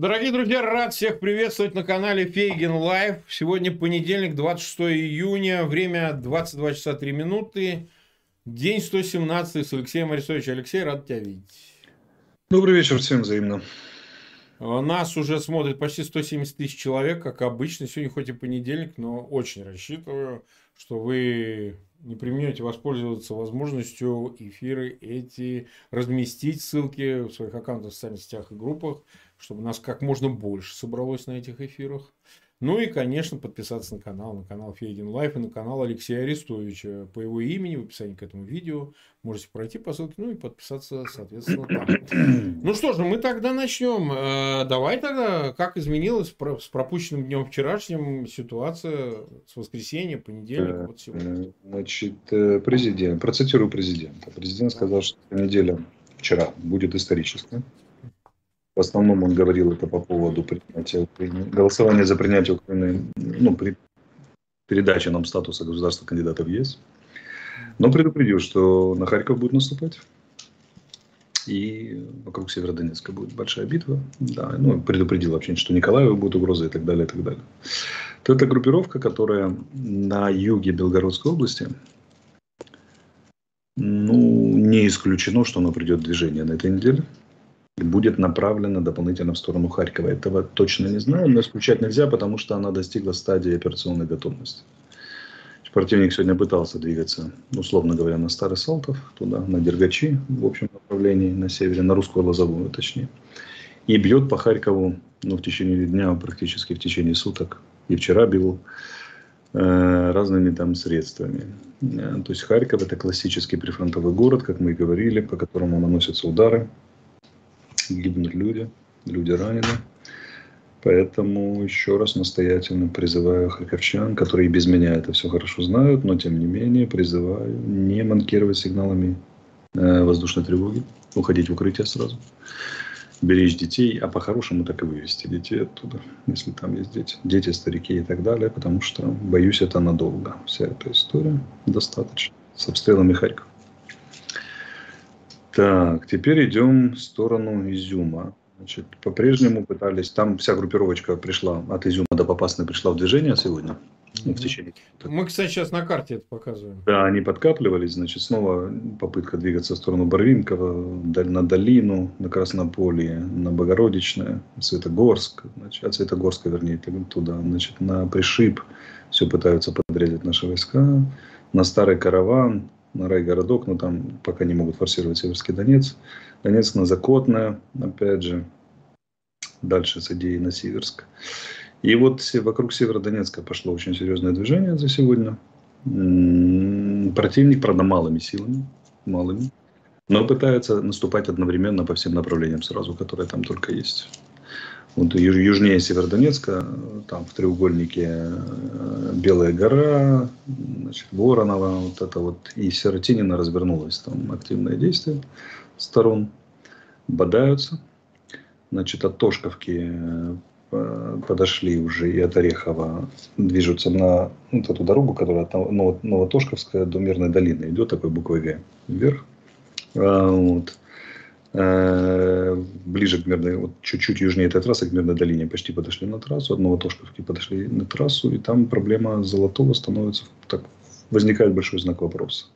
Дорогие друзья, рад всех приветствовать на канале Фейгин Live. Сегодня понедельник, 26 июня, время 22 часа 3 минуты, день 117 с Алексеем Арестовичем. Алексей, рад тебя видеть. Добрый вечер, всем взаимно. Нас уже смотрит почти 170 тысяч человек, как обычно. Сегодня хоть и понедельник, но очень рассчитываю, что вы не преминете воспользоваться возможностью эфиры эти разместить ссылки в своих аккаунтах в социальных сетях и группах чтобы нас как можно больше собралось на этих эфирах. Ну и, конечно, подписаться на канал, на канал Фейгин Live и на канал Алексея Арестовича по его имени в описании к этому видео. Можете пройти по ссылке, ну и подписаться, соответственно, там. Ну что же, мы тогда начнем. Э, давай тогда, как изменилась с пропущенным днем вчерашним ситуация с воскресенья, понедельника, вот сегодня? Значит, э, президент, процитирую президента. Президент сказал, что неделя вчера будет историческая. В основном он говорил это по поводу принятия Украины, голосования за принятие Украины, ну, при передаче нам статуса государства кандидата в ЕС. Но предупредил, что на Харьков будет наступать. И вокруг Северодонецка будет большая битва. Да, ну, предупредил вообще, что Николаеву будет угроза и так далее, и так далее. То это группировка, которая на юге Белгородской области, ну, не исключено, что она придет в движение на этой неделе будет направлена дополнительно в сторону Харькова. Этого точно не знаю, но исключать нельзя, потому что она достигла стадии операционной готовности. Противник сегодня пытался двигаться, условно говоря, на Старый Салтов, туда, на Дергачи, в общем направлении, на севере, на Русскую Лозовую, точнее. И бьет по Харькову, ну, в течение дня, практически в течение суток. И вчера бил э, разными там средствами. Э, то есть Харьков это классический прифронтовый город, как мы и говорили, по которому наносятся удары гибнут люди, люди ранены. Поэтому еще раз настоятельно призываю харьковчан, которые без меня это все хорошо знают, но тем не менее призываю не манкировать сигналами э, воздушной тревоги, уходить в укрытие сразу, беречь детей, а по-хорошему так и вывести детей оттуда, если там есть дети, дети, старики и так далее, потому что, боюсь, это надолго. Вся эта история достаточно с обстрелами Харькова. Так, теперь идем в сторону Изюма. Значит, по-прежнему пытались, там вся группировочка пришла от Изюма до Попасной пришла в движение сегодня. Ну, в течение. Мы, кстати, сейчас на карте это показываем. Да, они подкапливались, значит, снова попытка двигаться в сторону Барвинкова, на Долину, на Краснополье, на Богородичное, Светогорск, значит, от Светогорска, вернее, туда, значит, на Пришиб, все пытаются подрезать наши войска, на Старый Караван, на райгородок, но там пока не могут форсировать Северский Донец. Донецк на Закотное, опять же, дальше с идеей на Северск. И вот вокруг Северодонецка пошло очень серьезное движение за сегодня. Противник, правда, малыми силами, малыми, но пытается наступать одновременно по всем направлениям сразу, которые там только есть. Вот южнее Северодонецка, там в треугольнике э, Белая гора, значит, Воронова, вот это вот, и Сиротинина развернулось, там активное действие сторон, бодаются. Значит, от Тошковки э, подошли уже и от Орехова движутся на вот эту дорогу, которая от Новотошковская до Мирной долины идет такой буквой Г вверх. А, вот. Э, ближе к Мирной, вот чуть-чуть южнее этой трассы, к Мирной долине, почти подошли на трассу, от Новотошковки подошли на трассу, и там проблема Золотого становится, так, возникает большой знак вопроса.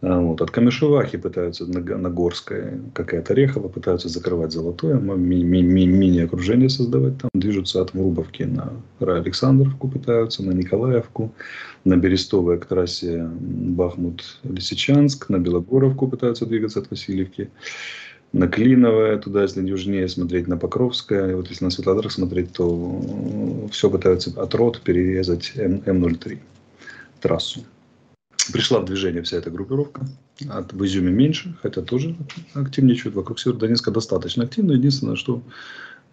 А, вот. От Камешевахи пытаются на, на Горское, как и от Орехова, пытаются закрывать Золотое, ми- ми- ми- мини-окружение создавать там. Движутся от Врубовки на Александровку пытаются, на Николаевку, на Берестовое к трассе Бахмут-Лисичанск, на Белогоровку пытаются двигаться от Васильевки, на Клиновое, туда, если южнее смотреть, на Покровское. И вот если на Светлодар смотреть, то все пытаются от рот перерезать М- М03 трассу пришла в движение вся эта группировка. От, в Изюме меньше, хотя тоже активничают. Вокруг Северодонецка достаточно активно. Единственное, что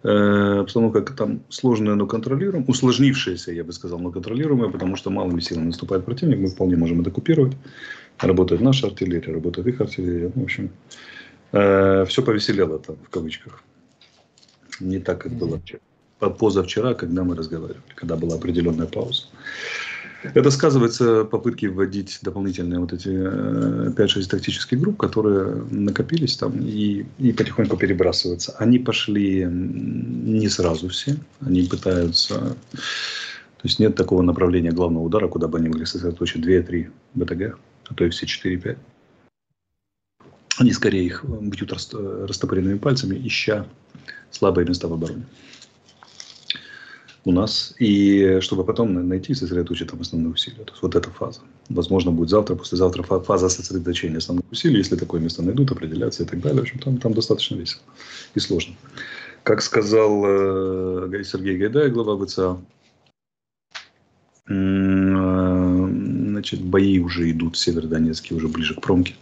э, обстановка там сложная, но контролируемая. Усложнившаяся, я бы сказал, но контролируемая, потому что малыми силами наступает противник. Мы вполне можем это купировать. Работает наша артиллерия, работает их артиллерия. В общем, э, все повеселело там, в кавычках. Не так, как было вчера. Позавчера, когда мы разговаривали, когда была определенная пауза. Это сказывается попытки вводить дополнительные вот эти 5-6 э, тактических групп, которые накопились там и, и потихоньку перебрасываются. Они пошли не сразу все, они пытаются... То есть нет такого направления главного удара, куда бы они могли сосредоточить 2-3 БТГ, а то и все 4-5. Они скорее их бьют растопыренными пальцами, ища слабые места в обороне у нас, и чтобы потом найти и сосредоточить там основные усилия. То есть вот эта фаза. Возможно, будет завтра, послезавтра фаза сосредоточения основных усилий, если такое место найдут, определяться и так далее. В общем, там, там достаточно весело и сложно. Как сказал э, Сергей Гайдай, глава ВЦА, э, значит, бои уже идут в Северодонецке, уже ближе к промке.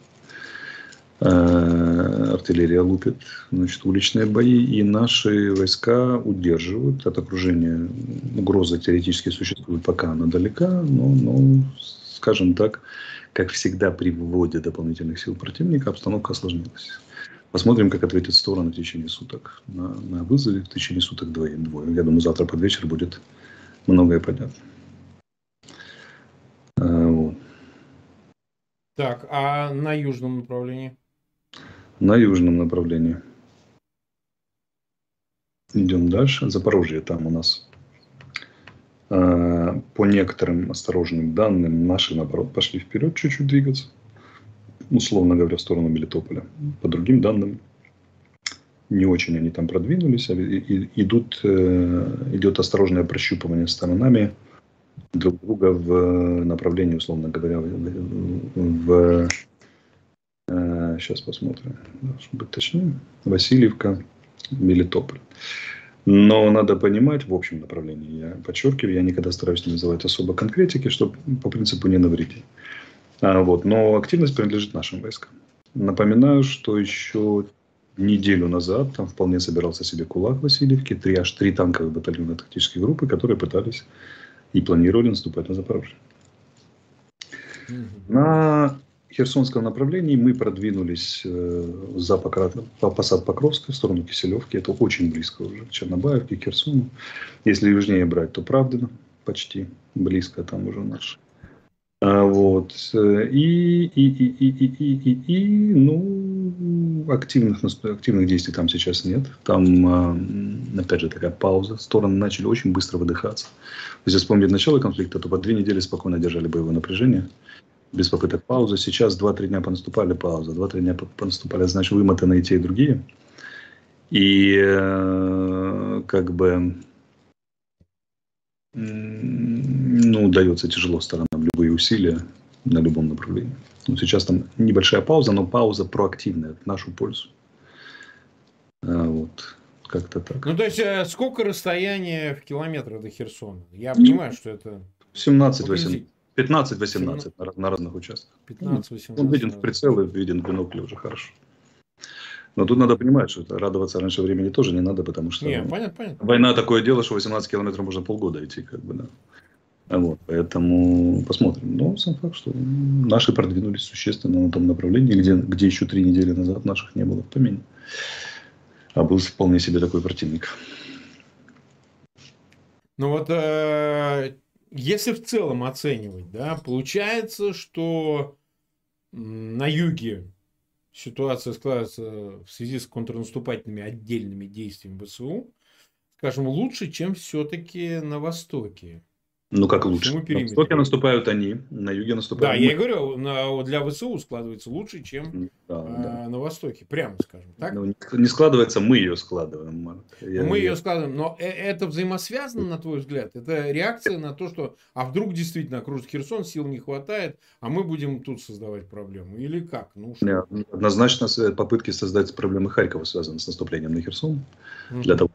Э, артиллерия лупит, значит, уличные бои, и наши войска удерживают от окружения. Угроза теоретически существует, пока она далека, но, но скажем так, как всегда при вводе дополнительных сил противника, обстановка осложнилась. Посмотрим, как ответит сторона в течение суток на, на вызове, в течение суток двое. двое. Я думаю, завтра под вечер будет многое понятно. А, вот. Так, а на южном направлении? На южном направлении. Идем дальше. Запорожье там у нас. А, по некоторым осторожным данным, наши, наоборот, пошли вперед чуть-чуть двигаться. Условно говоря, в сторону Мелитополя. По другим данным, не очень они там продвинулись. А идут, э, идет осторожное прощупывание сторонами друг друга в направлении, условно говоря, в сейчас посмотрим, чтобы быть точнее, Васильевка, Мелитополь. Но надо понимать в общем направлении. Я подчеркиваю, я никогда стараюсь не называть особо конкретики, чтобы по принципу не навредить. А, вот. Но активность принадлежит нашим войскам. Напоминаю, что еще неделю назад там вполне собирался себе кулак Васильевки, три, аж три танковые батальона тактической группы, которые пытались и планировали наступать на Запорожье. Mm-hmm. На Херсонском направлении мы продвинулись э, за Покра... по посад Покровской в сторону Киселевки. Это очень близко уже к Чернобаевке, Херсону. Если южнее брать, то Правдино почти близко там уже наш. А, вот. И, и, и, и, и, и, и, и ну, активных, активных действий там сейчас нет. Там, а, опять же, такая пауза. Стороны начали очень быстро выдыхаться. Если вспомнить начало конфликта, то по две недели спокойно держали боевое напряжение без попыток паузы. Сейчас 2-3 дня понаступали пауза, 2-3 дня понаступали, значит, вымотаны и те, и другие. И э, как бы ну, дается тяжело сторонам любые усилия на любом направлении. Ну, сейчас там небольшая пауза, но пауза проактивная, в нашу пользу. А, вот, как-то так. Ну, то есть, э, сколько расстояние в километрах до Херсона? Я понимаю, что это... 17-18. 15-18 на, на разных участках. 15-18. Он виден в прицелы, виден в бинокле уже хорошо. Но тут надо понимать, что это радоваться раньше времени тоже не надо, потому что не, понятно, понятно. война такое дело, что 18 километров можно полгода идти, как бы, да. Вот, поэтому посмотрим. Но сам факт, что наши продвинулись существенно на том направлении, где, где еще три недели назад наших не было в помине. А был вполне себе такой противник. Ну вот э, если в целом оценивать, да, получается, что на юге ситуация складывается в связи с контрнаступательными отдельными действиями ВСУ, скажем, лучше, чем все-таки на Востоке. Ну, как лучше? На востоке наступают они, на юге наступают Да, мы. я и говорю, на, для ВСУ складывается лучше, чем да, а, да. на Востоке, прямо скажем. Так? Ну, не складывается, мы ее складываем, Марк. Я, мы я... ее складываем, но э, это взаимосвязано, на твой взгляд? Это реакция на то, что, а вдруг действительно окружит Херсон, сил не хватает, а мы будем тут создавать проблему? Или как? Ну, что? Нет, однозначно попытки создать проблемы Харькова связаны с наступлением на Херсон. Угу. Для того,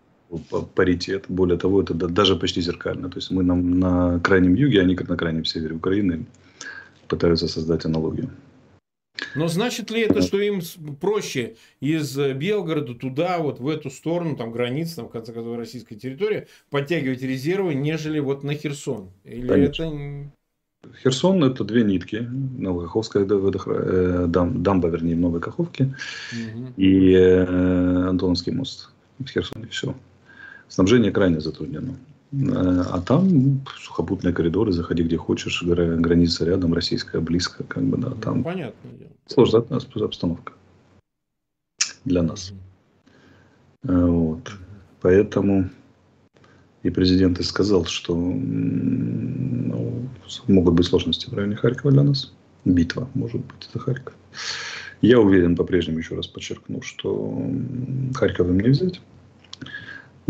паритет. Более того, это даже почти зеркально. То есть мы на, на крайнем юге, они как на крайнем севере Украины пытаются создать аналогию. Но значит ли это, что им проще из Белгорода туда, вот в эту сторону, там границы, там, в конце концов, российская территория, подтягивать резервы, нежели вот на Херсон? Или Конечно. это... Херсон – это две нитки. Новокаховская э, дамба, вернее, в Новой Каховке угу. и э, Антоновский мост в Херсоне. Все снабжение крайне затруднено. А там сухопутные коридоры, заходи где хочешь, граница рядом, российская близко, как бы, да, там. Ну, понятно. Сложная обстановка для нас. Вот. Поэтому и президент и сказал, что ну, могут быть сложности в районе Харькова для нас. Битва, может быть, это Харьков. Я уверен, по-прежнему, еще раз подчеркну, что Харьков им не взять.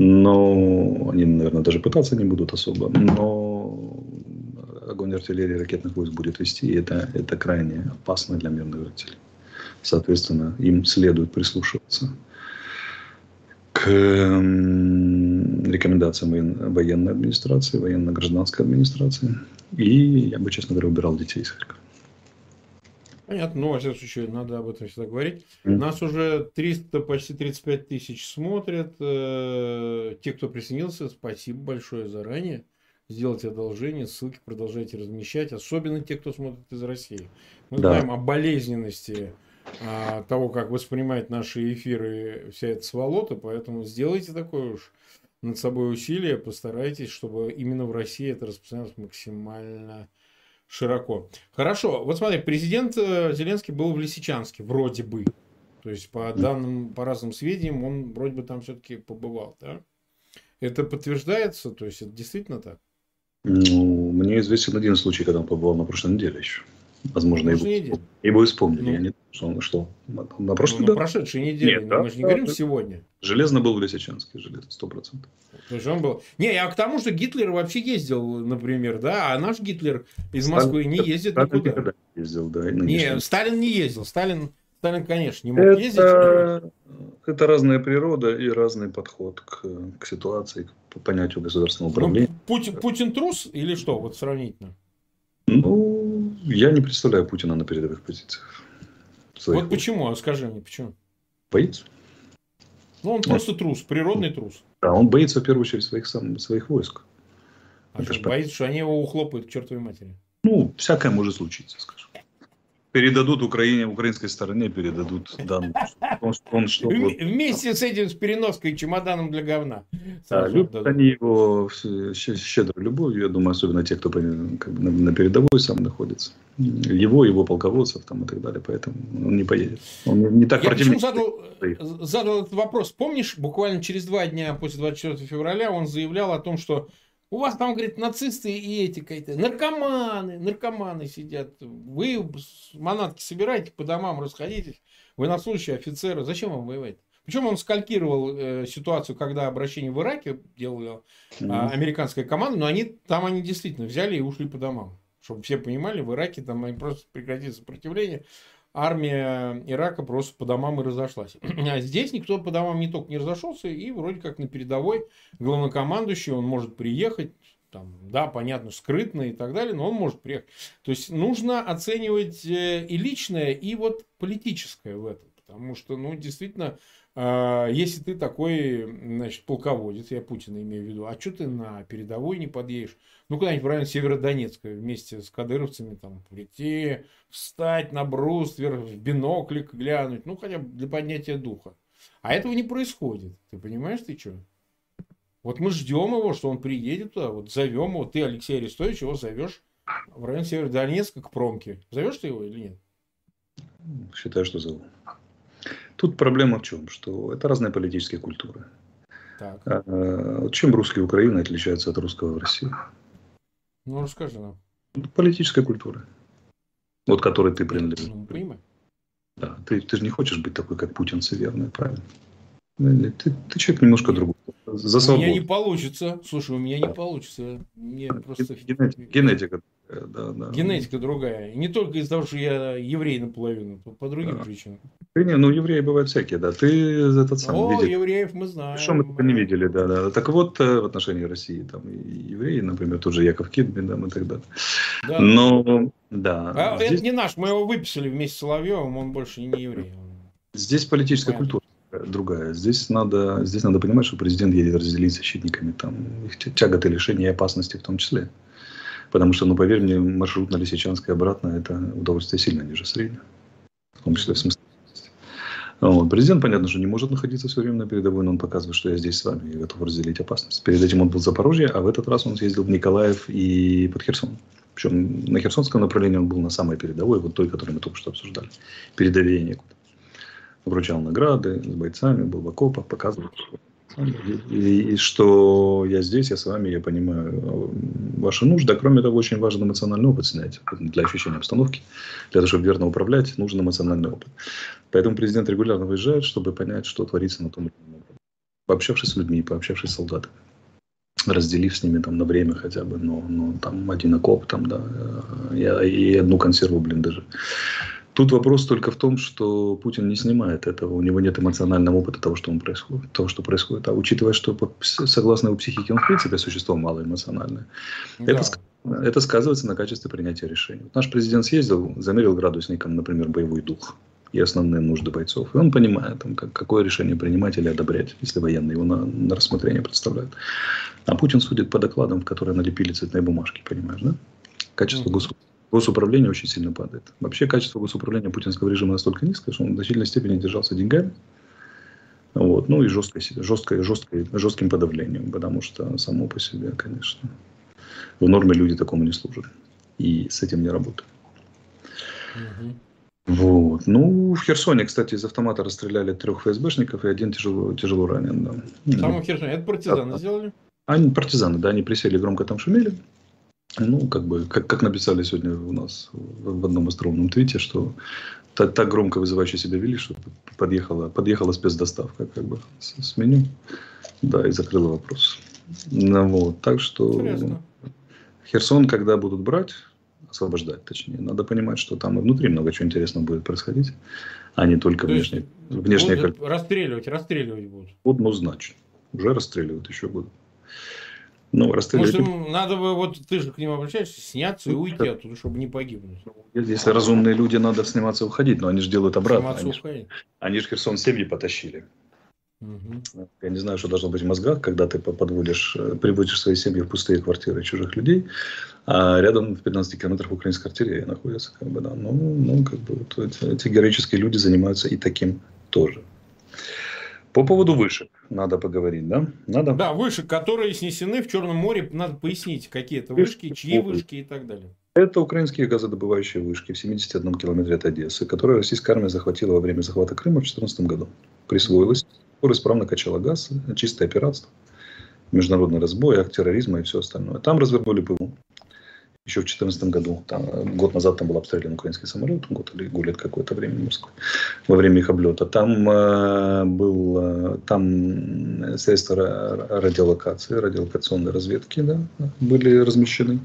Но они, наверное, даже пытаться не будут особо. Но огонь артиллерии ракетных войск будет вести, и это, это крайне опасно для мирных жителей. Соответственно, им следует прислушиваться к рекомендациям военной администрации, военно-гражданской администрации. И я бы, честно говоря, убирал детей из Харькова. Понятно, но, во всяком случае, надо об этом всегда говорить. Mm. Нас уже 300, почти 35 тысяч смотрят. Э, те, кто присоединился, спасибо большое заранее. Сделайте одолжение, ссылки продолжайте размещать. Особенно те, кто смотрит из России. Мы да. знаем о болезненности а, того, как воспринимает наши эфиры вся эта сволота, поэтому сделайте такое уж над собой усилие, постарайтесь, чтобы именно в России это распространялось максимально широко. Хорошо, вот смотри, президент э, Зеленский был в Лисичанске, вроде бы. То есть, по данным, по разным сведениям, он вроде бы там все-таки побывал, да? Это подтверждается? То есть, это действительно так? Ну, мне известен один случай, когда он побывал на прошлой неделе еще. Возможно, его, его вспомнили. Ну. Я не что, он что на прошлой, ну, на прошедшей неделе. Нет, да, мы же не да, говорим да. сегодня. Железно был в Лисичанске, железно, сто процентов. То есть он был... Не, я к тому, что Гитлер вообще ездил, например, да, а наш Гитлер из Москвы Сталин, не ездит Сталин никуда. никогда не ездил, да. Не, Сталин не ездил. Сталин, Сталин, конечно, не мог это, ездить. Это разная природа и разный подход к, к ситуации, к понятию государственного ну, управления. Ну, Путин, Путин трус или что, вот сравнительно? Ну, я не представляю Путина на передовых позициях. Своих вот почему? А скажи мне, почему? Боится. Ну, он просто трус, природный трус. Да, он боится в первую очередь своих, сам, своих войск. А что, боится, что они его ухлопают к чертовой матери? Ну, всякое может случиться, скажем передадут Украине, украинской стороне передадут данные. Он, он, что, Вместе с этим, с переноской чемоданом для говна. Да, любят они его щедро любовью, я думаю, особенно те, кто как бы, на, на передовой сам находится. Его, его полководцев там и так далее, поэтому он не поедет. Он не так я противник. Задал, задал этот вопрос. Помнишь, буквально через два дня после 24 февраля он заявлял о том, что у вас там, говорит, нацисты и эти какие-то наркоманы, наркоманы сидят. Вы манатки собираете, по домам расходитесь. Военнослужащие, офицеры. Зачем вам воевать? Причем он скалькировал э, ситуацию, когда обращение в Ираке делала э, американская команда, но они там они действительно взяли и ушли по домам. Чтобы все понимали, в Ираке там они просто прекратили сопротивление армия Ирака просто по домам и разошлась. А здесь никто по домам не только не разошелся, и вроде как на передовой главнокомандующий, он может приехать, там, да, понятно, скрытно и так далее, но он может приехать. То есть нужно оценивать э, и личное, и вот политическое в этом. Потому что, ну, действительно, если ты такой, значит, полководец, я Путина имею в виду, а что ты на передовой не подъедешь? Ну, куда-нибудь в район Северодонецка вместе с кадыровцами там прийти, встать на бруствер, в биноклик глянуть, ну, хотя бы для поднятия духа. А этого не происходит. Ты понимаешь, ты что? Вот мы ждем его, что он приедет туда, вот зовем его, ты, Алексей Арестович, его зовешь в район Северодонецка к промке. Зовешь ты его или нет? Считаю, что зову. Тут проблема в чем? Что это разные политические культуры. Так. А, чем русский Украина отличается от русского в России? Ну, расскажи нам. Политическая культура. Вот которой ты принадлежишь. Ну, понимаю. Да, ты, ты же не хочешь быть такой, как Путин, верно, правильно? Ты, ты человек немножко другой. За свободу. У меня не получится. Слушай, у меня не получится. Мне просто... Генетика, генетика да, да. Генетика другая. И не только из-за того, что я еврей наполовину, по другим да. причинам. Ты не, ну, евреи бывают всякие, да. Ты этот сам О, видел. евреев мы знаем. Что мы только не видели, да, да. Так вот, э, в отношении России, там, и евреи, например, тот же Яков Кидбин, там, и так далее. Да. Но, да. А здесь... это не наш, мы его выписали вместе с Соловьевым, он больше не еврей. Здесь политическая Понятно. культура другая. Здесь надо, здесь надо понимать, что президент едет разделить защитниками там, их тяготы, лишения и опасности в том числе. Потому что, ну, поверь мне, маршрут на Лисичанск и обратно – это удовольствие сильно ниже среднего. В том числе в смысле. Вот. Президент, понятно, что не может находиться все время на передовой, но он показывает, что я здесь с вами и готов разделить опасность. Перед этим он был в Запорожье, а в этот раз он съездил в Николаев и под Херсон. Причем на Херсонском направлении он был на самой передовой, вот той, которую мы только что обсуждали. Передовее некуда. Вручал награды с бойцами, был в окопах, показывал, и, что я здесь, я с вами, я понимаю э, ваши нужды. А кроме того, очень важен эмоциональный опыт снять для ощущения обстановки. Для того, чтобы верно управлять, нужен эмоциональный опыт. Поэтому президент регулярно выезжает, чтобы понять, что творится на том или ином Пообщавшись с людьми, пообщавшись с солдатами разделив с ними там на время хотя бы, но, но там один окоп, там, да, э, и, и одну консерву, блин, даже. Тут вопрос только в том, что Путин не снимает этого, у него нет эмоционального опыта того, что он происходит, того, что происходит. А учитывая, что согласно его психике он в принципе существо малоэмоциональное, да. это, это сказывается на качестве принятия решений. Наш президент съездил, замерил градусником, например, боевой дух и основные нужды бойцов. И он понимает, там, как, какое решение принимать или одобрять, если военные его на, на рассмотрение представляют. А Путин судит по докладам, в которые налепили цветные бумажки, понимаешь, да? Качество mm-hmm. государства госуправление очень сильно падает. Вообще качество госуправления путинского режима настолько низкое, что он в значительной степени держался деньгами. Вот. Ну и жесткой, жесткой, жесткой, жестким подавлением, потому что само по себе, конечно, в норме люди такому не служат. И с этим не работают. Угу. Вот. Ну, в Херсоне, кстати, из автомата расстреляли трех ФСБшников, и один тяжело, тяжело ранен. Да. Там в Херсоне. Это партизаны да. сделали? Они партизаны, да, они присели, громко там шумели. Ну, как бы, как, как написали сегодня у нас в одном остроумном твите, что так, так громко вызывающе себя вели, что подъехала, подъехала спецдоставка как бы с, с меню, да, и закрыла вопрос. Ну, вот, так что Интересно. Херсон, когда будут брать, освобождать, точнее, надо понимать, что там и внутри много чего интересного будет происходить, а не только То внешне. внешне будут расстреливать, расстреливать будут. Будут, ну, уже расстреливают, еще будут. Ну, Может, им надо бы, вот ты же к ним обращаешься, сняться и уйти оттуда, чтобы не погибнуть. Если разумные люди, надо сниматься и уходить, но они же делают обратно. Они, же, они же Херсон семьи потащили. Угу. Я не знаю, что должно быть в мозгах, когда ты подводишь, э, приводишь свои семьи в пустые квартиры чужих людей, а рядом в 15 километрах украинской артиллерии находятся. Как бы, да. ну, ну, как бы, вот эти, эти героические люди занимаются и таким тоже. По поводу вышек надо поговорить, да? Надо? Да, вышек, которые снесены в Черном море, надо пояснить, какие это вышки, чьи вышки и так далее. Это украинские газодобывающие вышки в 71 километре от Одессы, которые российская армия захватила во время захвата Крыма в 2014 году. Присвоилась, исправно качала газ, чистое пиратство, международный разбой, акт терроризма и все остальное. Там развернули ПВО еще в 2014 году. Там, э, год назад там был обстрелян украинский самолет, год или гулит какое-то время в Москве, во время их облета. Там э, был э, там средства радиолокации, радиолокационной разведки да, были размещены.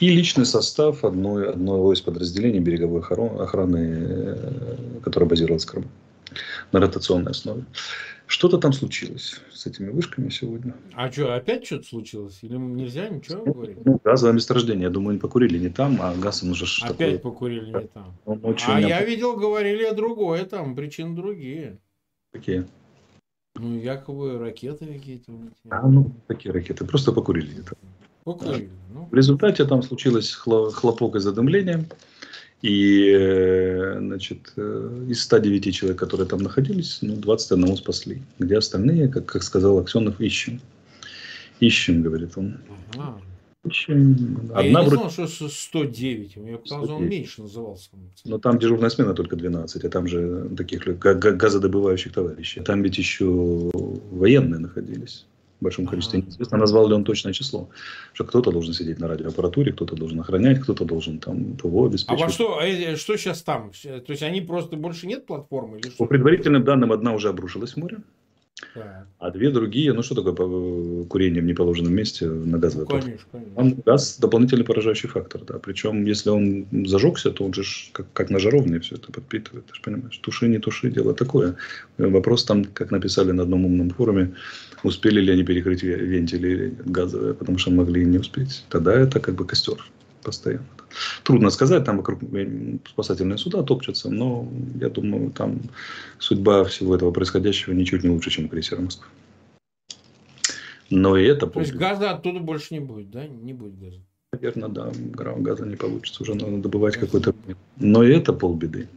И личный состав одной, одного из подразделений береговой охраны, э, которая базировалась в Крыму на ротационной основе. Что-то там случилось с этими вышками сегодня. А что, опять что-то случилось? Или нельзя ничего говорить? Ну, газовое месторождение. Я думаю, они покурили не там, а газ им уже. Опять такое... покурили не там. а я видел, говорили о другое там, причины другие. Какие? Ну, якобы ракеты какие-то. А, ну, такие ракеты. Просто покурили где-то. Покурили. Ну. В результате там случилось хлопок и задымление. И значит, э, из 109 человек, которые там находились, ну, 21 спасли. Где остальные, как, как сказал Аксенов, ищем. Ищем, говорит он. Ага. Ищем. Одна я не знал, что 109. Мне показалось, он меньше назывался. Но там дежурная смена только 12, а там же таких газодобывающих товарищей. Там ведь еще военные находились в большом количестве. Неизвестно, назвал ли он точное число. Что кто-то должен сидеть на радиоаппаратуре, кто-то должен охранять, кто-то должен там ПВО обеспечивать. А во что, а что сейчас там? То есть они просто больше нет платформы? Или что? По предварительным данным, одна уже обрушилась в море. А две другие, ну что такое курение в неположенном месте на газовой ну, конечно, конечно. Он газ дополнительный поражающий фактор, да. Причем, если он зажегся, то он же как, как на жаровне все это подпитывает. Ты же понимаешь, туши, не туши, дело такое. Вопрос там, как написали на одном умном форуме, успели ли они перекрыть вентили газовые, потому что могли не успеть. Тогда это как бы костер постоянно. Трудно сказать, там вокруг спасательные суда топчутся, но я думаю, там судьба всего этого происходящего ничуть не лучше, чем крейсера Москвы. Но и это... То есть газа оттуда больше не будет, да? Не будет газа. Наверное, да. Газа не получится. Уже надо добывать какой-то... Но и это полбеды.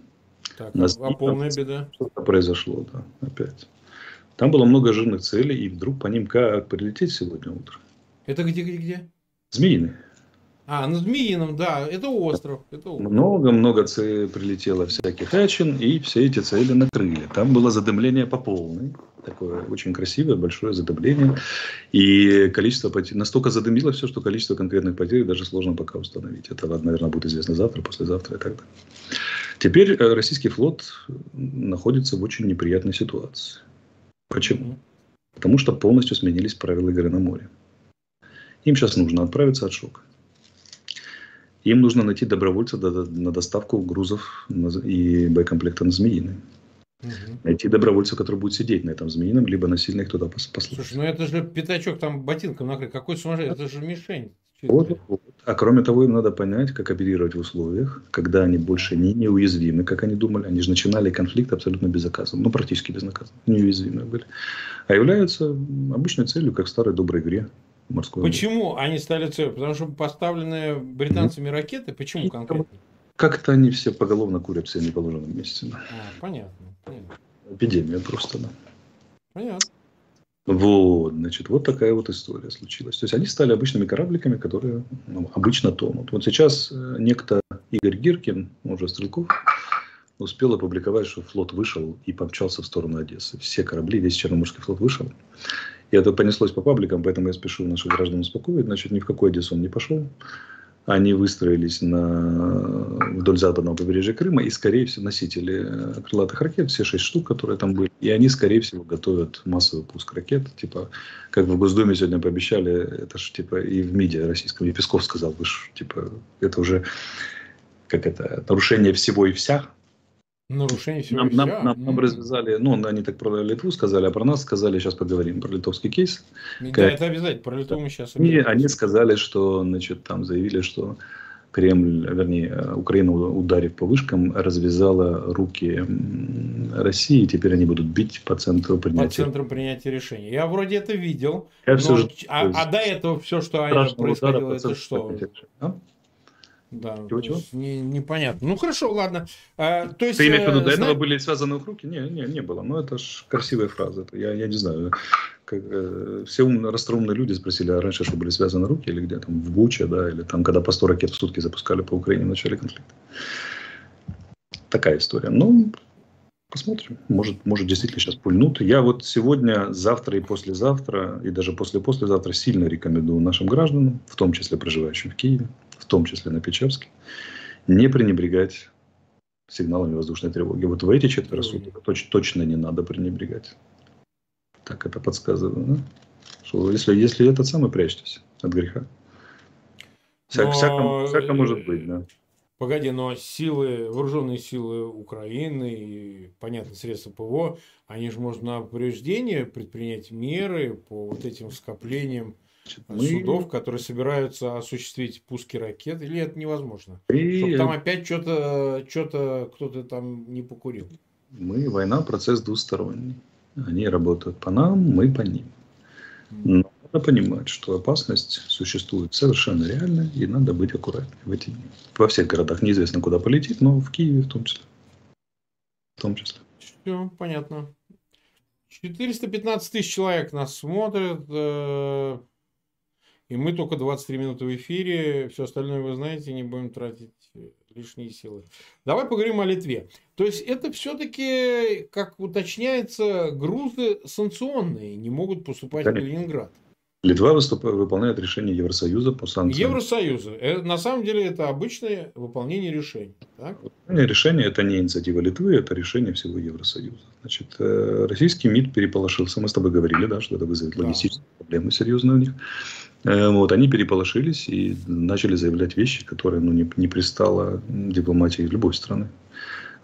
Так, Нас... а полная беда? Что-то произошло, да, опять. Там было много жирных целей, и вдруг по ним как прилететь сегодня утром. Это где, где, где? Змеиный. А, на Змеином, да, это остров. Много-много прилетело всяких ячин, и все эти цели накрыли. Там было задымление по полной. Такое очень красивое, большое задымление. И количество потерь... Настолько задымило все, что количество конкретных потерь даже сложно пока установить. Это, наверное, будет известно завтра, послезавтра и так далее. Теперь э, российский флот находится в очень неприятной ситуации. Почему? Потому что полностью сменились правила игры на море. Им сейчас нужно отправиться от шока. Им нужно найти добровольца на доставку грузов и боекомплекта на Змеиный. Угу. Найти добровольца, который будет сидеть на этом змеином, либо насильно их туда послать. Слушай, ну это же пятачок там ботинком накрыт. Какой сумасшедший? Это же мишень. Вот, вот. А кроме того, им надо понять, как оперировать в условиях, когда они больше не неуязвимы, как они думали. Они же начинали конфликт абсолютно безнаказанно. Ну, практически безнаказанно. Неуязвимые были. А являются обычной целью, как в старой доброй игре морской. Почему они стали целью? Потому что поставленные британцами mm ракеты, почему конкретно? Как-то они все поголовно курят все в неположенном месте. Да. А, понятно, понятно. Эпидемия просто, да. Понятно. Вот, значит, вот такая вот история случилась. То есть они стали обычными корабликами, которые ну, обычно тонут. Вот сейчас э, некто Игорь Гиркин, уже Стрелков, успел опубликовать, что флот вышел и помчался в сторону Одессы. Все корабли, весь Черноморский флот вышел. И это понеслось по пабликам, поэтому я спешу наших граждан успокоить. Значит, ни в какой Одессу он не пошел. Они выстроились на, вдоль западного побережья Крыма и, скорее всего, носители крылатых ракет, все шесть штук, которые там были, и они, скорее всего, готовят массовый пуск ракет. Типа, как в Госдуме сегодня пообещали, это же, типа, и в МИДе российском, и Песков сказал, вы ж, типа, это уже, как это, нарушение всего и вся, Нарушение всего нам, нам, нам, нам развязали, ну, они так про Литву сказали, а про нас сказали, сейчас поговорим про литовский кейс. Да, как... это обязательно, про Литву мы сейчас И они сказали, что, значит, там заявили, что Кремль, вернее, Украина, ударив по вышкам, развязала руки России, и теперь они будут бить по центру принятия. По центру принятия решений. Я вроде это видел. Я но... все же... а, а до этого все, что происходило, это что? А? Да, чего, чего? Не, непонятно. Ну хорошо, ладно. А, то есть, Ты имеешь в виду, до зна... этого были связаны руки? Не, не, не было. Ну это ж красивая фраза. Это, я, я не знаю. Как, э, все ум, расстроенные люди спросили, а раньше что были связаны руки или где там в Буче, да, или там, когда по 100 ракет в сутки запускали по Украине в начале конфликта. Такая история. Ну, Посмотрим. Может, может действительно сейчас пульнут. Я вот сегодня, завтра и послезавтра, и даже после-послезавтра сильно рекомендую нашим гражданам, в том числе проживающим в Киеве, том числе на Печерске, не пренебрегать сигналами воздушной тревоги. Вот в эти четверо суток точ, точно не надо пренебрегать. Так это подсказываю. Да? Что если, если этот самый, прячьтесь от греха. Вся, Но... всяко, всяко может быть, да. Погоди, но силы, вооруженные силы Украины и, понятно, средства ПВО, они же можно на повреждение предпринять меры по вот этим скоплениям мы... судов, которые собираются осуществить пуски ракет, или это невозможно? И... Чтобы там опять что-то что кто-то там не покурил. Мы, война, процесс двусторонний. Они работают по нам, мы по ним. Но надо понимать, что опасность существует совершенно реально, и надо быть аккуратнее в эти дни. Во всех городах неизвестно, куда полетит, но в Киеве в том числе. В том числе. Все, понятно. 415 тысяч человек нас смотрят. Э, и мы только 23 минуты в эфире. Все остальное вы знаете, не будем тратить лишние силы. Давай поговорим о Литве. То есть это все-таки, как уточняется, грузы санкционные, не могут поступать Конечно. в Калининград. Литва выступает, выполняет решение Евросоюза по санкциям. Евросоюза. Э, на самом деле это обычное выполнение решений. Так? Выполнение решения это не инициатива Литвы, это решение всего Евросоюза. Значит, э, российский МИД переполошился. Мы с тобой говорили, да, что это вызовет да. логистические проблемы серьезные у них. Э, вот, они переполошились и начали заявлять вещи, которые ну, не, не пристало дипломатии любой страны.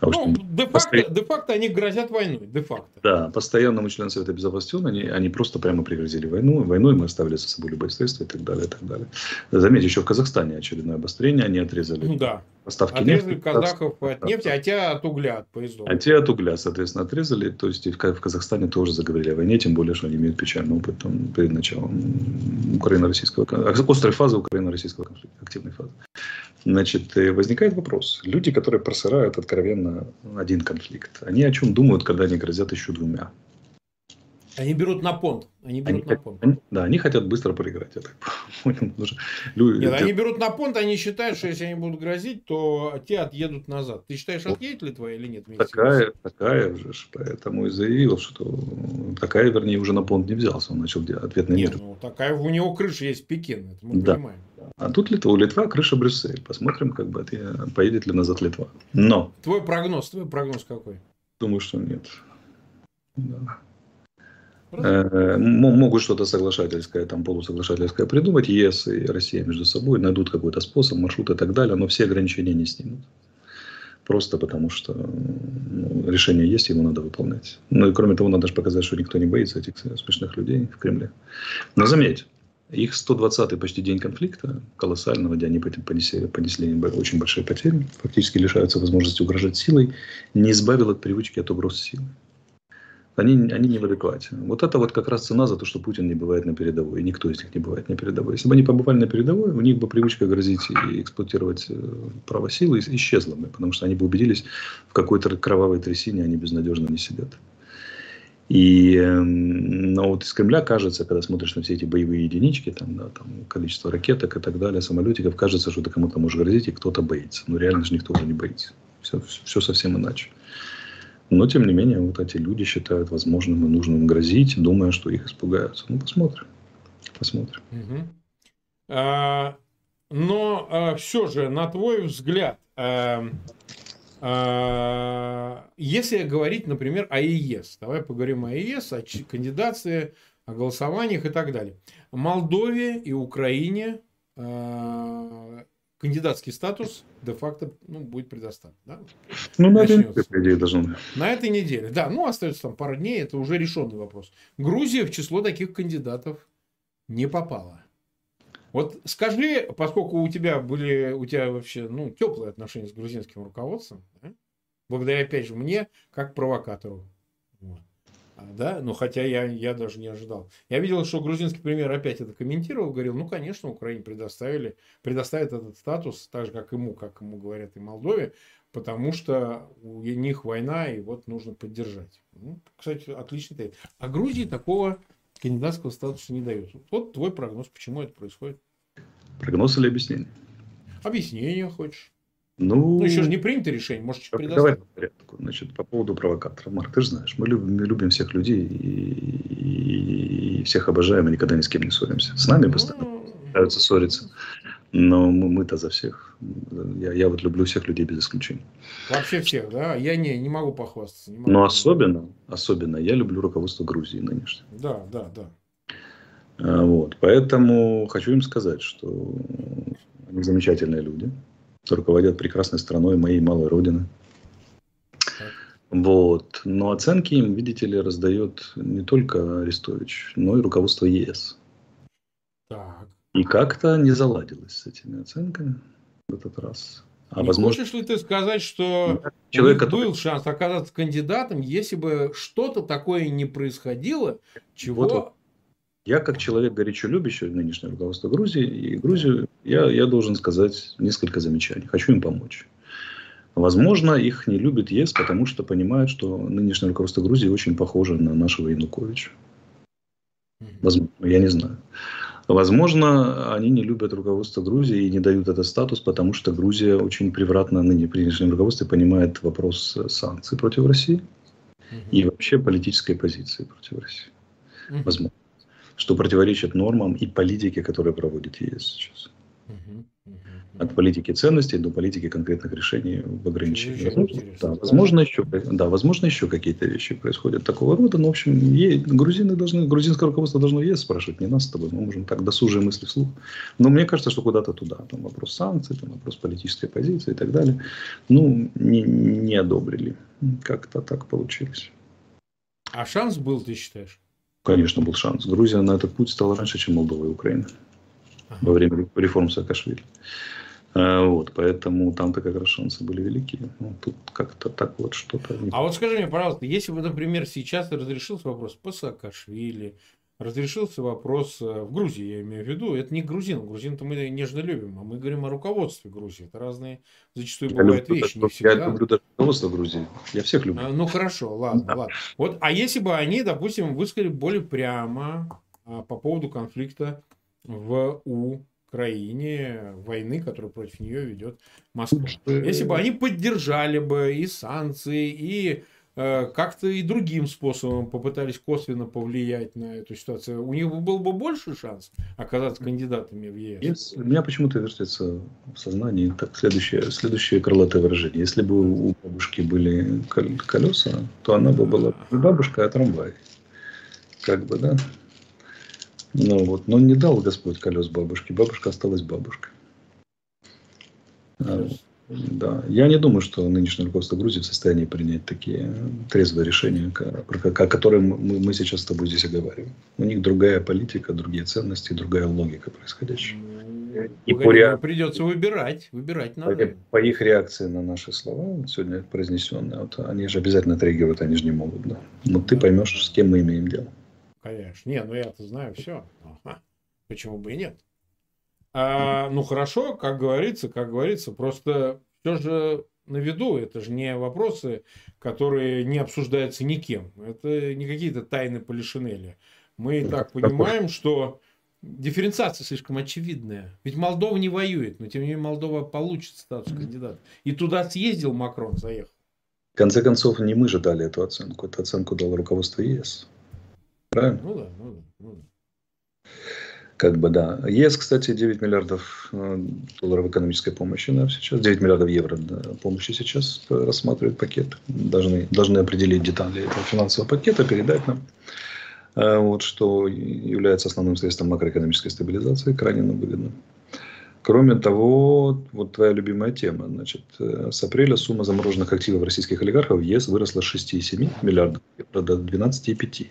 А ну, де-факто, постоянно... де-факто они грозят войной, де-факто. Да, постоянному члену Совета Безопасности они, они просто прямо пригрозили войну, войну, и мы оставили за собой любые средства и так далее, и так далее. Заметьте, еще в Казахстане очередное обострение, они отрезали ну, да. поставки отрезали нефти. казахов от нефти, а те от угля, от поездов. А те от угля, соответственно, отрезали, то есть в Казахстане тоже заговорили о войне, тем более, что они имеют печальный опыт там, перед началом Украино-российского, острой фазы Украино-российского конфликта, активной фазы. Значит, возникает вопрос. Люди, которые просырают откровенно один конфликт, они о чем думают, когда они грозят еще двумя? Они берут на понт. Они берут они, на понт. Они, да, они хотят быстро проиграть. Я так понял. Люди, Нет, они берут на понт, они считают, что если они будут грозить, то те отъедут назад. Ты считаешь, отъедет ли твоя или нет? Такая, такая уже, поэтому и заявил, что такая, вернее, уже на понт не взялся. Он начал ответный Нет, мир. ну такая у него крыша есть Пекин, это мы да. понимаем. А тут Литва, у Литва крыша Брюссель. Посмотрим, как бы поедет ли назад Литва. Но. Твой прогноз, твой прогноз какой? Думаю, что нет. Да. Э, могут что-то соглашательское, там полусоглашательское придумать, ЕС и Россия между собой найдут какой-то способ, маршрут и так далее, но все ограничения не снимут. Просто потому что ну, решение есть, его надо выполнять. Ну и кроме того, надо же показать, что никто не боится этих смешных людей в Кремле. Но заметь, их 120-й почти день конфликта, колоссального, где они понесли, понесли очень большие потери, фактически лишаются возможности угрожать силой, не избавил от привычки от угроз силы они, они не в адеквате. Вот это вот как раз цена за то, что Путин не бывает на передовой. И никто из них не бывает на передовой. Если бы они побывали на передовой, у них бы привычка грозить и эксплуатировать э, право силы исчезла бы. Потому что они бы убедились, в какой-то кровавой трясине они безнадежно не сидят. И, эм, но вот из Кремля кажется, когда смотришь на все эти боевые единички, там, да, там количество ракеток и так далее, самолетиков, кажется, что ты кому-то можешь грозить, и кто-то боится. Но реально же никто уже не боится. Все, все совсем иначе. Но, тем не менее, вот эти люди считают возможным и нужным грозить, думая, что их испугаются. Ну, посмотрим. Посмотрим. Угу. А, но а, все же, на твой взгляд, а, если говорить, например, о ЕС, давай поговорим о ЕС, о кандидации, о голосованиях и так далее. Молдове и Украине а, кандидатский статус де-факто ну, будет предоставлен. Да? Ну, на этой неделе, На этой неделе, да. Ну, остается там пару дней, это уже решенный вопрос. Грузия в число таких кандидатов не попала. Вот скажи, поскольку у тебя были, у тебя вообще, ну, теплые отношения с грузинским руководством, да? благодаря, опять же, мне, как провокатору. А, да, ну хотя я, я даже не ожидал. Я видел, что грузинский премьер опять это комментировал, говорил, ну, конечно, Украине предоставили, предоставят этот статус, так же, как ему, как ему говорят и Молдове, потому что у них война, и вот нужно поддержать. Ну, кстати, отличный тейк. А Грузии такого кандидатского статуса не дают. Вот твой прогноз, почему это происходит. Прогноз или объяснение? Объяснение хочешь. Ну, ну, еще же не принято решение, может, Давай по порядку. Значит, по поводу провокаторов. Марк, ты же знаешь, мы любим, мы любим всех людей и, и всех обожаем, и никогда ни с кем не ссоримся. С нами ну, постоянно пытаются ссориться. Но мы, мы-то за всех. Я, я вот люблю всех людей без исключения. Вообще всех, да? Я не, не могу похвастаться. Не могу Но особенно, особенно я люблю руководство Грузии нынешнее. Да, да, да. А, вот. Поэтому хочу им сказать, что они замечательные люди руководят прекрасной страной моей малой родины. Вот. Но оценки им, видите ли, раздает не только Арестович, но и руководство ЕС. Так. И как-то не заладилось с этими оценками в этот раз. А не возможно... Хочешь ли ты сказать, что Человек, у который... был шанс оказаться кандидатом, если бы что-то такое не происходило, чего вот, вот. Я, как человек горячо любящий нынешнее руководство Грузии и Грузию, я, я должен сказать несколько замечаний. Хочу им помочь. Возможно, их не любит ЕС, потому что понимают, что нынешнее руководство Грузии очень похоже на нашего Януковича. Возможно, я не знаю. Возможно, они не любят руководство Грузии и не дают этот статус, потому что Грузия очень превратно ныне при нынешнем руководстве понимает вопрос санкций против России и вообще политической позиции против России. Возможно что противоречит нормам и политике, которую проводит ЕС сейчас. От политики ценностей до политики конкретных решений в ограничении. Возможно, да, возможно, еще, да, возможно, еще какие-то вещи происходят такого рода. Но, в общем, е, грузины должны, грузинское руководство должно ЕС спрашивать, не нас с тобой. Мы можем так досужие мысли вслух. Но мне кажется, что куда-то туда. Там вопрос санкций, там вопрос политической позиции и так далее. Ну, не, не одобрили. Как-то так получилось. А шанс был, ты считаешь? конечно, был шанс. Грузия на этот путь стала раньше, чем Молдова и Украина ага. во время реформ Саакашвили. А, вот, поэтому там-то как раз шансы были велики. Ну, тут как-то так вот что-то. А вот скажи мне, пожалуйста, если бы, например, сейчас разрешился вопрос по Саакашвили, разрешился вопрос в Грузии, я имею в виду. Это не грузин. Грузин-то мы нежно любим, а мы говорим о руководстве Грузии. Это разные зачастую бывают люблю, вещи. Не всегда. Я люблю даже руководство Грузии. Я всех люблю. А, ну хорошо, ладно, да. ладно. Вот, а если бы они, допустим, высказали более прямо а, по поводу конфликта в Украине, войны, которую против нее ведет Москва. Если бы они поддержали бы и санкции, и Э, как-то и другим способом попытались косвенно повлиять на эту ситуацию, у них был бы больше шанс оказаться кандидатами в ЕС? Yes. У меня почему-то вертится в сознании так следующее, следующее крылатое выражение. Если бы у бабушки были колеса, то она бы была не бабушка, а трамвай. Как бы, да? Ну вот, но не дал Господь колес бабушке. Бабушка осталась бабушкой. Да, я не думаю, что нынешнее руководство Грузии в состоянии принять такие трезвые решения, о которых мы, мы сейчас с тобой здесь оговариваем. У них другая политика, другие ценности, другая логика происходящего. И по ре... Придется выбирать, выбирать надо. По, по их реакции на наши слова, сегодня произнесенные, вот, они же обязательно отреагируют, они же не могут. Да. Но ты поймешь, с кем мы имеем дело. Конечно. Не, ну я-то знаю все. Ага. Почему бы и нет? А, ну хорошо, как говорится, как говорится, просто все же на виду, это же не вопросы, которые не обсуждаются никем. Это не какие-то тайны Полишинеля. Мы и так понимаем, что дифференциация слишком очевидная. Ведь Молдова не воюет, но тем не менее Молдова получит статус кандидата. И туда съездил Макрон, заехал. В конце концов, не мы же дали эту оценку. Эту оценку дало руководство ЕС. Правильно? Ну да, ну да. Ну да. Как бы, да. ЕС, кстати, 9 миллиардов э, долларов экономической помощи нам сейчас, 9 миллиардов евро да, помощи сейчас рассматривает пакет. Должны, должны определить детали этого финансового пакета, передать нам. Э, вот, что является основным средством макроэкономической стабилизации, крайне нам выгодно. Кроме того, вот твоя любимая тема. Значит, э, с апреля сумма замороженных активов российских олигархов в ЕС выросла с 6,7 миллиардов до 12,5.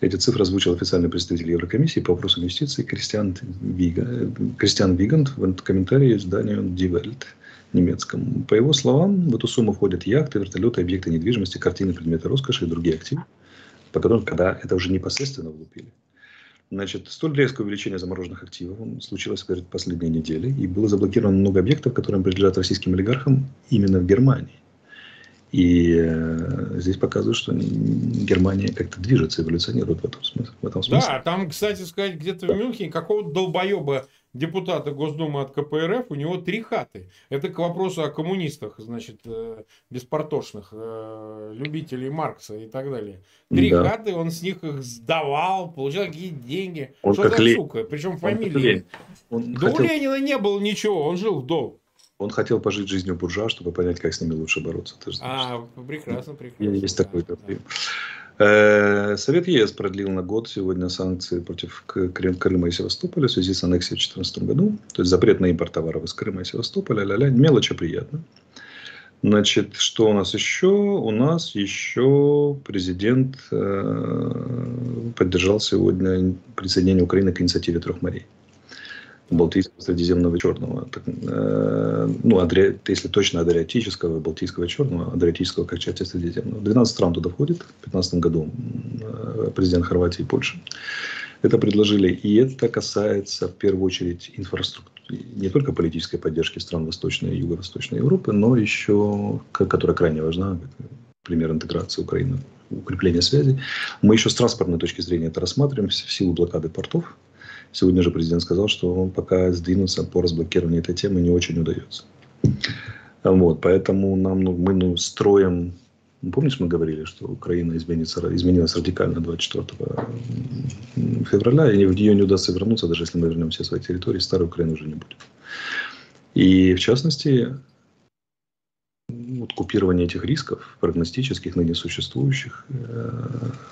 Эти цифры озвучил официальный представитель Еврокомиссии по вопросам инвестиций Кристиан, Вига, Кристиан Вигант в комментарии изданию Die Welt немецком. По его словам, в эту сумму входят яхты, вертолеты, объекты недвижимости, картины, предметы роскоши и другие активы, по которым, когда это уже непосредственно влупили. Значит, столь резкое увеличение замороженных активов случилось говорит, последние недели, и было заблокировано много объектов, которые принадлежат российским олигархам именно в Германии. И э, здесь показывают, что Германия как-то движется, эволюционирует в этом смысле. В этом смысле. Да, там, кстати сказать, где-то в Мюнхене какого-то долбоеба депутата Госдумы от КПРФ, у него три хаты. Это к вопросу о коммунистах, значит, э, беспортошных, э, любителей Маркса и так далее. Три да. хаты, он с них их сдавал, получал какие-то деньги. Он Что за Ле... сука? Причем фамилия. Он да хотел... у Ленина не было ничего, он жил в долг. Он хотел пожить жизнью буржуа, чтобы понять, как с ними лучше бороться. Ты же а, прекрасно, прекрасно. Есть да, такой да. Совет ЕС продлил на год сегодня санкции против Крыма и Севастополя в связи с аннексией в 2014 году. То есть запрет на импорт товаров из Крыма и Севастополя. Ля-ля. Мелочи приятно. Значит, что у нас еще? У нас еще президент э, поддержал сегодня присоединение Украины к инициативе трех морей. Балтийского, Средиземного, Черного. Так, э, ну, Адри... если точно Адриатического, Балтийского, Черного, Адриатического как части Средиземного. 12 стран туда входит. В 2015 году э, президент Хорватии и Польши это предложили. И это касается в первую очередь инфраструктуры не только политической поддержки стран Восточной и Юго-Восточной Европы, но еще, которая крайне важна, пример интеграции Украины, укрепление связей. Мы еще с транспортной точки зрения это рассматриваем в силу блокады портов Сегодня же президент сказал, что он пока сдвинуться по разблокированию этой темы не очень удается. Вот, поэтому нам, ну, мы ну, строим ну, Помнишь, мы говорили, что Украина изменится, изменилась радикально 24 февраля, и в нее не удастся вернуться, даже если мы вернем все свои территории, старой Украины уже не будет. И в частности, вот купирование этих рисков, прогностических, ныне существующих,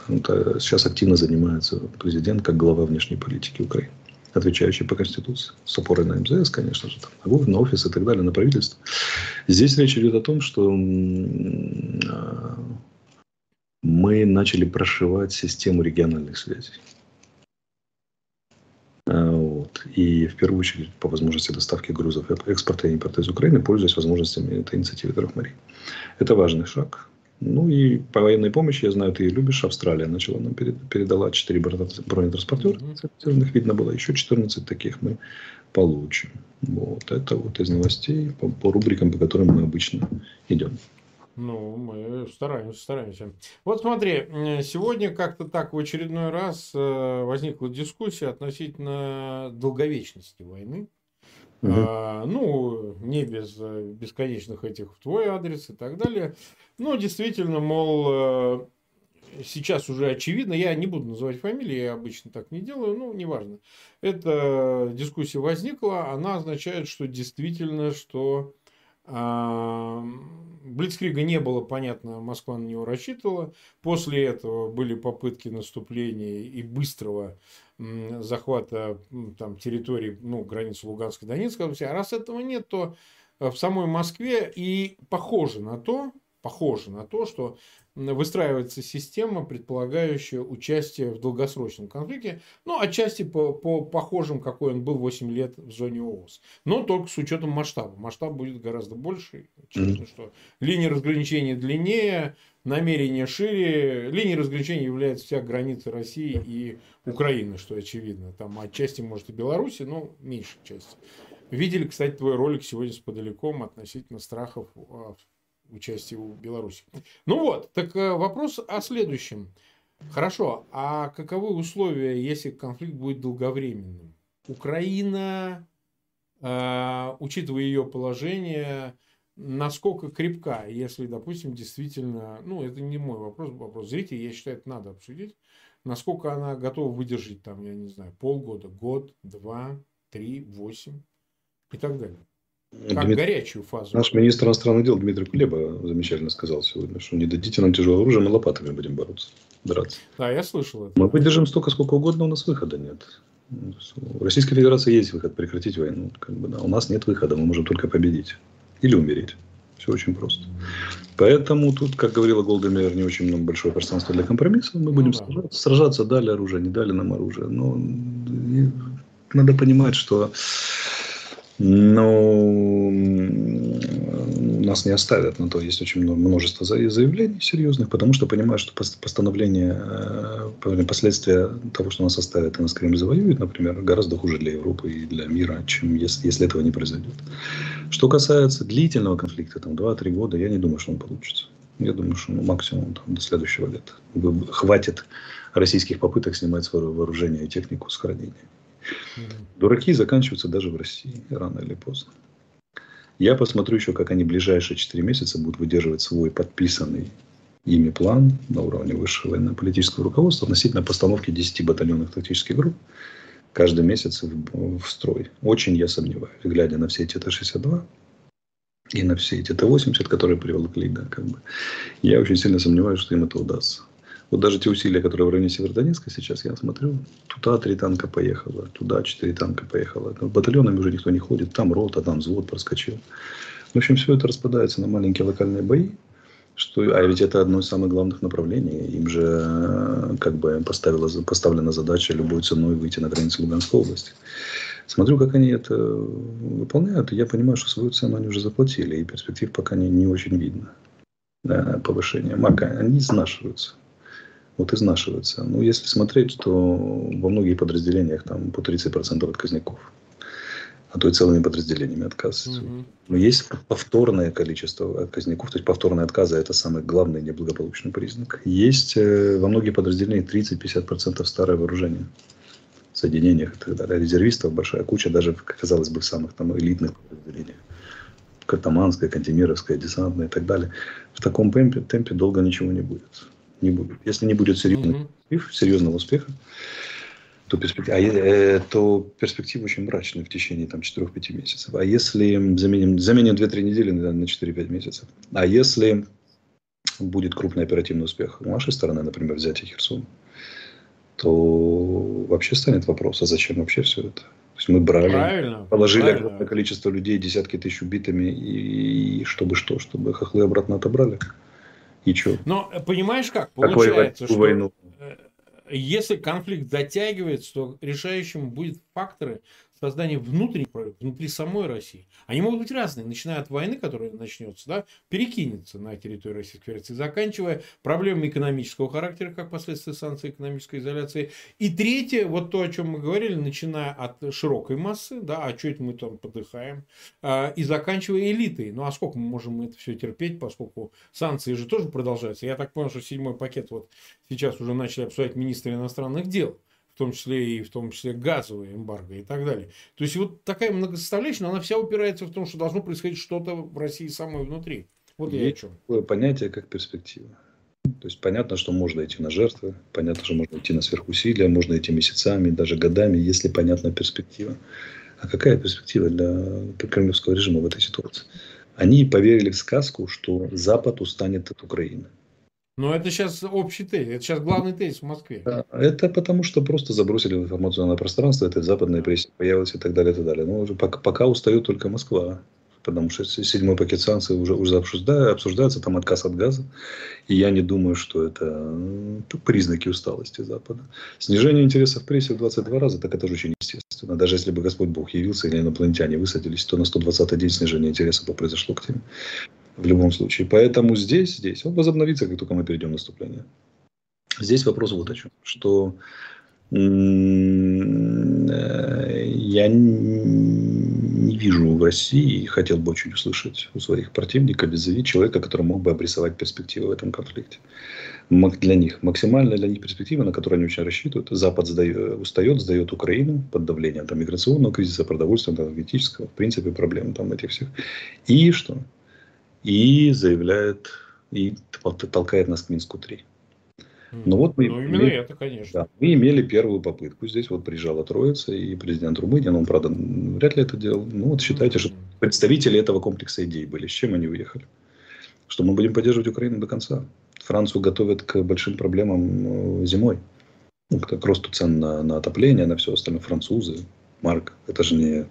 это сейчас активно занимается президент как глава внешней политики Украины, отвечающий по Конституции, с опорой на МЗС, конечно же, там, на офис и так далее, на правительство. Здесь речь идет о том, что а, мы начали прошивать систему региональных связей. И в первую очередь по возможности доставки грузов экспорта и импорта из Украины, пользуясь возможностями этой инициативы трех морей. Это важный шаг. Ну и по военной помощи, я знаю, ты любишь, Австралия начала нам передала 4 бронетранспортера. Mm-hmm. Видно было еще 14 таких мы получим. Вот это вот из новостей по, по рубрикам, по которым мы обычно идем. Ну, мы стараемся, стараемся. Вот смотри, сегодня как-то так в очередной раз э, возникла дискуссия относительно долговечности войны. Угу. А, ну, не без э, бесконечных этих в твой адрес и так далее. Ну, действительно, мол, э, сейчас уже очевидно, я не буду называть фамилии, я обычно так не делаю, ну, неважно. Эта дискуссия возникла, она означает, что действительно, что Блицкрига не было, понятно, Москва на него рассчитывала. После этого были попытки наступления и быстрого захвата там, территории, ну, границы Луганской, Донецкой области. А раз этого нет, то в самой Москве и похоже на то, похоже на то, что выстраивается система, предполагающая участие в долгосрочном конфликте, ну, отчасти по, по похожим, какой он был 8 лет в зоне ООС. Но только с учетом масштаба. Масштаб будет гораздо больше. Mm-hmm. что линия разграничения длиннее, намерение шире. Линией разграничения является вся граница России и Украины, что очевидно. Там отчасти, может, и Беларуси, но меньшей части. Видели, кстати, твой ролик сегодня с подалеком относительно страхов а, участие у Беларуси. Ну вот, так э, вопрос о следующем. Хорошо, а каковы условия, если конфликт будет долговременным? Украина, э, учитывая ее положение, насколько крепка, если, допустим, действительно, ну, это не мой вопрос, вопрос зрителей, я считаю, это надо обсудить, насколько она готова выдержать, там, я не знаю, полгода, год, два, три, восемь и так далее. Как Дмит... горячую фазу. Наш министр иностранных дел Дмитрий Кулеба замечательно сказал сегодня, что не дадите нам тяжелое оружие, мы лопатами будем бороться, драться. Да, я слышал это. Мы выдержим столько, сколько угодно, у нас выхода нет. У Российской Федерации есть выход прекратить войну. Как бы, да. У нас нет выхода, мы можем только победить. Или умереть. Все очень просто. Поэтому тут, как говорила Голдемейер, не очень много большое пространство для компромиссов. Мы будем ну, да. сражаться, сражаться, дали оружие, не дали нам оружие. Но надо понимать, что но нас не оставят на то. Есть очень множество заявлений серьезных, потому что понимают, что постановление, э, последствия того, что нас оставят и нас Крым завоюет, например, гораздо хуже для Европы и для мира, чем если, если этого не произойдет. Что касается длительного конфликта, там 2-3 года, я не думаю, что он получится. Я думаю, что ну, максимум там, до следующего лета. Хватит российских попыток снимать свое вооружение и технику с хранения. Дураки заканчиваются даже в России, рано или поздно. Я посмотрю еще, как они ближайшие 4 месяца будут выдерживать свой подписанный ими план на уровне высшего военно-политического руководства относительно постановки 10 батальонных тактических групп каждый месяц в, в строй. Очень я сомневаюсь, глядя на все эти Т-62 и на все эти Т-80, которые привлекли, да, как бы, я очень сильно сомневаюсь, что им это удастся. Вот даже те усилия, которые в районе Северодонецка сейчас, я смотрю, туда три танка поехало, туда четыре танка поехало. Батальонами уже никто не ходит, там рота, там взвод проскочил. В общем, все это распадается на маленькие локальные бои. Что, а ведь это одно из самых главных направлений. Им же э, как бы поставила, поставлена задача любой ценой выйти на границу Луганской области. Смотрю, как они это выполняют, и я понимаю, что свою цену они уже заплатили, и перспектив пока не, не очень видно да, повышения. Марка, они изнашиваются вот изнашиваются. Ну, если смотреть, то во многих подразделениях там по 30% отказников. А то и целыми подразделениями отказываются. Угу. Но есть повторное количество отказников, то есть повторные отказы – это самый главный неблагополучный признак. Есть э, во многих подразделениях 30-50% старое вооружение в соединениях и так далее. Резервистов большая куча, даже, казалось бы, в самых там элитных подразделениях. Катаманская, Кантемировская, десантная и так далее. В таком темпе, темпе долго ничего не будет не будет. Если не будет серьезного, угу. успеха, серьезного успеха, то, перспектив... а, э, то перспектива очень мрачная в течение там, 4-5 месяцев. А если заменим, заменим 2-3 недели на, на 4-5 месяцев? А если будет крупный оперативный успех у нашей стороны, например, взятие Херсона, то вообще станет вопрос, а зачем вообще все это? То есть мы брали, правильно, положили правильно. огромное количество людей, десятки тысяч убитыми, и, и чтобы что, чтобы хохлы обратно отобрали. И что? Но понимаешь как? Получается, что войну. Э, если конфликт затягивается, то решающим будет факторы, с создание внутренних внутри самой России. Они могут быть разные, начиная от войны, которая начнется, да, перекинется на территорию Российской Федерации, заканчивая проблемами экономического характера, как последствия санкций экономической изоляции. И третье, вот то, о чем мы говорили, начиная от широкой массы, да, а что это мы там подыхаем, а, и заканчивая элитой. Ну, а сколько мы можем это все терпеть, поскольку санкции же тоже продолжаются. Я так понял, что седьмой пакет вот сейчас уже начали обсуждать министры иностранных дел в том числе и в том числе газовые эмбарго и так далее. То есть вот такая многосоставляющая, но она вся упирается в том, что должно происходить что-то в России самой внутри. Вот я о чем. Такое понятие, как перспектива. То есть понятно, что можно идти на жертвы, понятно, что можно идти на сверхусилия, можно идти месяцами, даже годами, если понятна перспектива. А какая перспектива для кремлевского режима в этой ситуации? Они поверили в сказку, что Запад устанет от Украины. Но это сейчас общий тезис, это сейчас главный тезис в Москве. Это потому, что просто забросили в информационное пространство, это западная пресса появилась и так далее, и так далее. Но пока, пока устает только Москва потому что седьмой пакет санкций уже, уже обсуждается, там отказ от газа. И я не думаю, что это признаки усталости Запада. Снижение интереса в прессе в 22 раза, так это же очень естественно. Даже если бы Господь Бог явился или инопланетяне высадились, то на 120 день снижение интереса бы произошло к теме. В любом случае. Поэтому здесь, здесь, он возобновится, как только мы перейдем в наступление. Здесь вопрос вот о чем. Что э, я не вижу в России, и хотел бы очень услышать у своих противников, визави человека, который мог бы обрисовать перспективы в этом конфликте. Для них, максимально для них перспектива, на которую они очень рассчитывают. Запад сдает, устает, сдает Украину под давлением там, миграционного кризиса, продовольственного, энергетического, в принципе, проблем там этих всех. И что? И заявляет, и толкает нас к Минску-3. Ну вот мы, ну, именно мы, это, конечно. Да, мы имели первую попытку. Здесь вот приезжала Троица и президент Румынии, но он, правда, вряд ли это делал. Ну вот считайте, что представители этого комплекса идей были. С чем они уехали? Что мы будем поддерживать Украину до конца. Францию готовят к большим проблемам э, зимой. Ну, к росту цен на, на отопление, на все остальное. Французы, Марк, это же не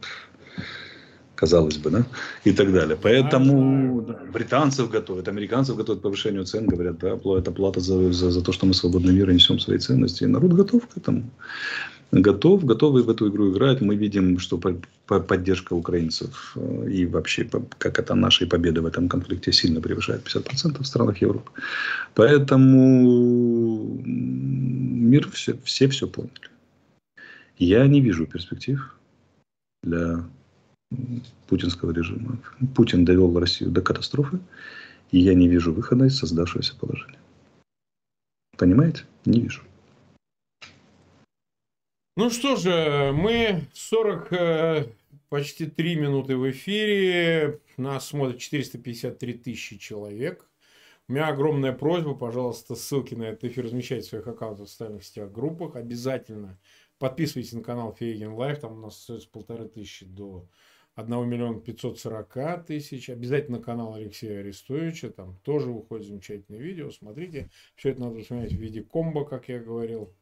казалось бы, да, и так далее. Поэтому да, британцев готовят, американцев готовят к повышению цен, говорят, да, это плата за, за, за то, что мы свободный мир и несем свои ценности. И народ готов к этому. Готов, готовы в эту игру играть. Мы видим, что по, по, поддержка украинцев э, и вообще, как это нашей победы в этом конфликте сильно превышает 50% в странах Европы. Поэтому мир все, все все поняли. Я не вижу перспектив для путинского режима. Путин довел Россию до катастрофы, и я не вижу выхода из создавшегося положения. Понимаете? Не вижу. Ну что же, мы 40, э, почти 3 минуты в эфире. Нас смотрит 453 тысячи человек. У меня огромная просьба, пожалуйста, ссылки на этот эфир размещайте в своих аккаунтах в социальных сетях, группах. Обязательно подписывайтесь на канал Фейгин Live, там у нас остается полторы тысячи до 1 миллиона 540 тысяч. Обязательно канал Алексея Арестовича. Там тоже выходит замечательное видео. Смотрите. Все это надо смотреть в виде комбо, как я говорил.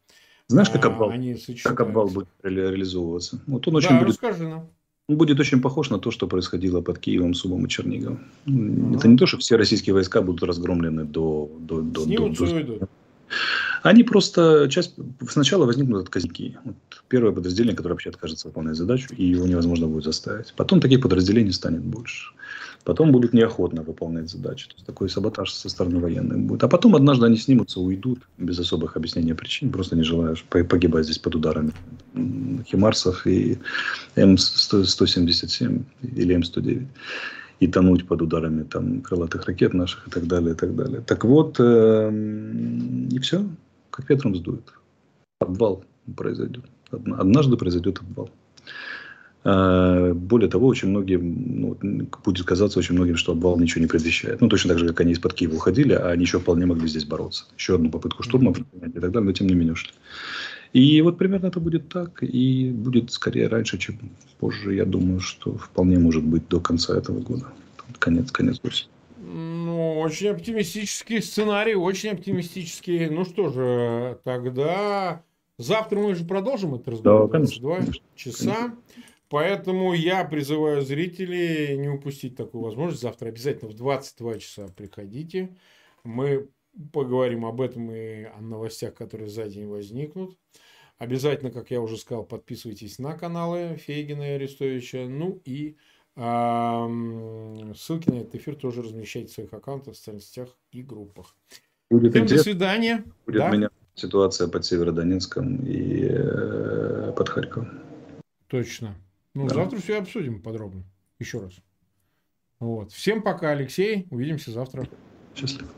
Знаешь, как обвал, а, они как обвал будет ре реализовываться? Вот он очень да, будет, расскажи нам. Он будет очень похож на то, что происходило под Киевом, Сумом и Черниговым. Ага. Это не то, что все российские войска будут разгромлены до... до, до, до, до... Они просто часть сначала возникнут отказники. Вот первое подразделение, которое вообще откажется выполнять задачу, и его невозможно будет заставить. Потом таких подразделений станет больше. Потом будут неохотно выполнять задачи. То есть такой саботаж со стороны военных будет. А потом однажды они снимутся, уйдут без особых объяснений причин, просто не желая погибать здесь под ударами Химарсов и М177 или М109 и тонуть под ударами там, крылатых ракет наших и так далее, и так далее. Так вот, э, и все, как ветром сдует. Обвал произойдет. Однажды произойдет обвал. Э, более того, очень многим, ну, будет казаться очень многим, что обвал ничего не предвещает. Ну, точно так же, как они из-под Киева уходили, а они еще вполне могли здесь бороться. Еще одну попытку штурма и так далее, но тем не менее ушли. И вот примерно это будет так, и будет скорее раньше, чем позже. Я думаю, что вполне может быть до конца этого года. Конец, конец осени. Ну, очень оптимистический сценарий, очень оптимистический. Ну что же, тогда завтра мы же продолжим этот разговор. Да, конечно. 22 часа. Конечно. Поэтому я призываю зрителей не упустить такую возможность. Завтра обязательно в 22 часа приходите. Мы поговорим об этом и о новостях, которые за день возникнут. Обязательно, как я уже сказал, подписывайтесь на каналы Фейгина и Арестовича. Ну и а, ссылки на этот эфир тоже размещайте в своих аккаунтах, в социальных сетях и группах. Будет Всем до свидания. Будет да? меня ситуация под Северодонецком и э, под Харьковом. Точно. Ну, да. завтра все обсудим подробно. Еще раз. Вот. Всем пока, Алексей. Увидимся завтра. Счастливо.